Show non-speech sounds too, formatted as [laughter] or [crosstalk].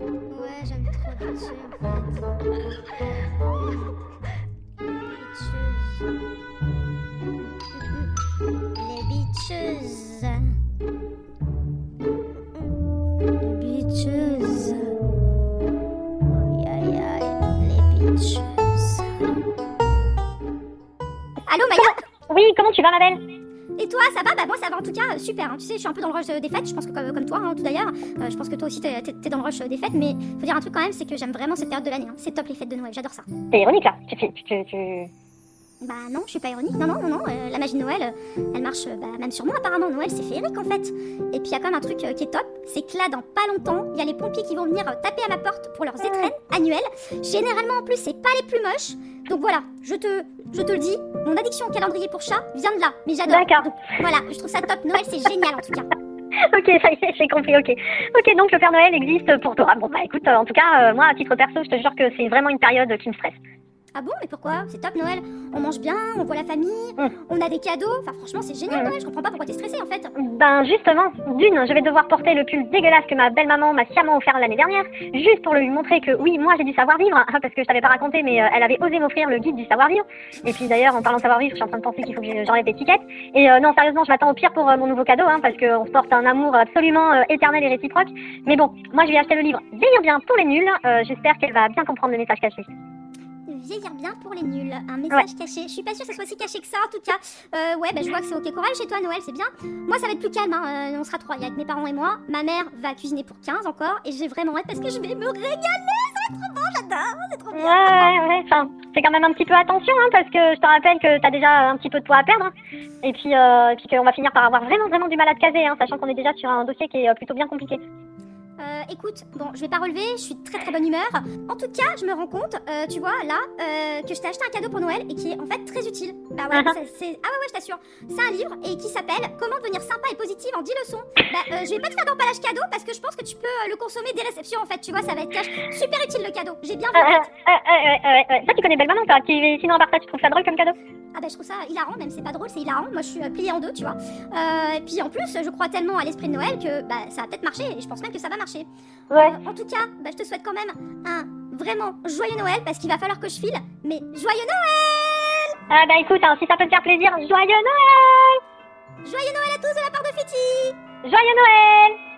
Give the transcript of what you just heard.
Ouais, j'aime trop fait. Les bitches. Les bitches. Aïe aïe aïe, les bitches. Allô Maya? Oui, comment tu vas, ma belle? Et toi, ça va? Bah moi ça va en tout cas, euh, super. hein. Tu sais, je suis un peu dans le rush euh, des fêtes, je pense que comme, comme toi, hein, tout d'ailleurs. Euh, je pense que toi aussi t'es t'es dans le rush des fêtes, mais faut dire un truc quand même, c'est que j'aime vraiment cette période de l'année. hein. C'est top les fêtes de Noël, j'adore ça. T'es ironique, là. Tu, tu, tu, tu- Bah non, je suis pas ironique. Non, non, non, non. euh, la magie de Noël, euh, elle marche bah, même sur moi apparemment. Noël, c'est féerique en fait. Et puis il y a quand même un truc qui est top, c'est que là, dans pas longtemps, il y a les pompiers qui vont venir taper à ma porte pour leurs étrennes annuelles. Généralement en plus, c'est pas les plus moches. Donc voilà, je te, je te le dis, mon addiction au calendrier pour chat vient de là. Mais j'adore. D'accord. Voilà, je trouve ça top. Noël, c'est génial en tout cas. [laughs] Ok, ça y est, j'ai compris, ok. Ok, donc le Père Noël existe pour toi. Bon, bah écoute, en tout cas, euh, moi, à titre perso, je te jure que c'est vraiment une période qui me stresse. Ah bon, mais pourquoi? C'est top Noël. On mange bien, on voit la famille, Mm. on a des cadeaux. Enfin, franchement, c'est génial Mm. Noël. Je comprends pas pourquoi t'es stressée en fait. Ben justement, d'une, je vais devoir porter le pull dégueulasse que ma belle-maman m'a sciemment offert l'année dernière, juste pour lui montrer que oui, moi j'ai du savoir-vivre, hein, parce que je t'avais pas raconté, mais euh, elle avait osé m'offrir le guide du savoir-vivre. Et puis d'ailleurs, en parlant de savoir-vivre, je suis en train de penser qu'il faut que je- j'enlève l'étiquette. Et euh, non, sérieusement, je m'attends au pire pour euh, mon nouveau cadeau, hein, parce qu'on se porte un amour absolument éternel et réciproque. Mais bon, moi je vais acheter le livre Vieillir bien pour les nuls. J'espère qu'elle va bien comprendre le message caché. Vieillir bien pour les nuls. Un message caché. Je suis pas sûre que ça soit si caché que ça en tout cas. Euh, ouais, bah je vois que c'est ok. Courage chez toi, Noël, c'est bien. Moi, ça va être plus calme. Hein. euh, on sera trois. Il y a mes parents et moi. Ma mère va cuisiner pour 15 encore. Et j'ai vraiment hâte parce que je vais me régaler. Ça va être trop bon, j'adore. C'est trop bien. ouais, ouais. Enfin, fais quand même un petit peu attention, hein, parce que je te rappelle que t'as déjà un petit peu de poids à perdre. hein. Et puis, euh, puis qu'on va finir par avoir vraiment, vraiment du mal à te caser, hein, sachant qu'on est déjà sur un dossier qui est euh, plutôt bien compliqué. Euh, écoute, bon, je vais pas relever, je suis de très très bonne humeur. En tout cas, je me rends compte, euh, tu vois, là, euh, que je t'ai acheté un cadeau pour Noël et qui est en fait très utile. Bah ouais, Uh-huh. c'est, c'est- Ah ouais, ouais, je t'assure. C'est un livre et qui s'appelle Comment devenir sympa et positive en 10 leçons. Bah, je vais pas te faire d'emballage cadeau parce que je pense que tu peux le consommer dès réception en fait, tu vois, ça va être cash. Super utile le cadeau, j'ai bien vu en fait. ça, tu connais Belle Maman, toi qui, Sinon, à part ça, tu trouves ça drôle comme cadeau? Ah bah je trouve ça hilarant, même c'est pas drôle, c'est hilarant. Moi je suis pliée en deux, tu vois. Et puis en plus, je crois tellement à l'esprit de Noël que bah, ça va peut-être marcher et je pense même que ça va marcher. Ouais. Euh, en tout cas, bah, je te souhaite quand même un vraiment joyeux Noël parce qu'il va falloir que je file. Mais joyeux Noël Ah, bah écoute, hein, si ça peut te faire plaisir, joyeux Noël Joyeux Noël à tous de la part de Fiti Joyeux Noël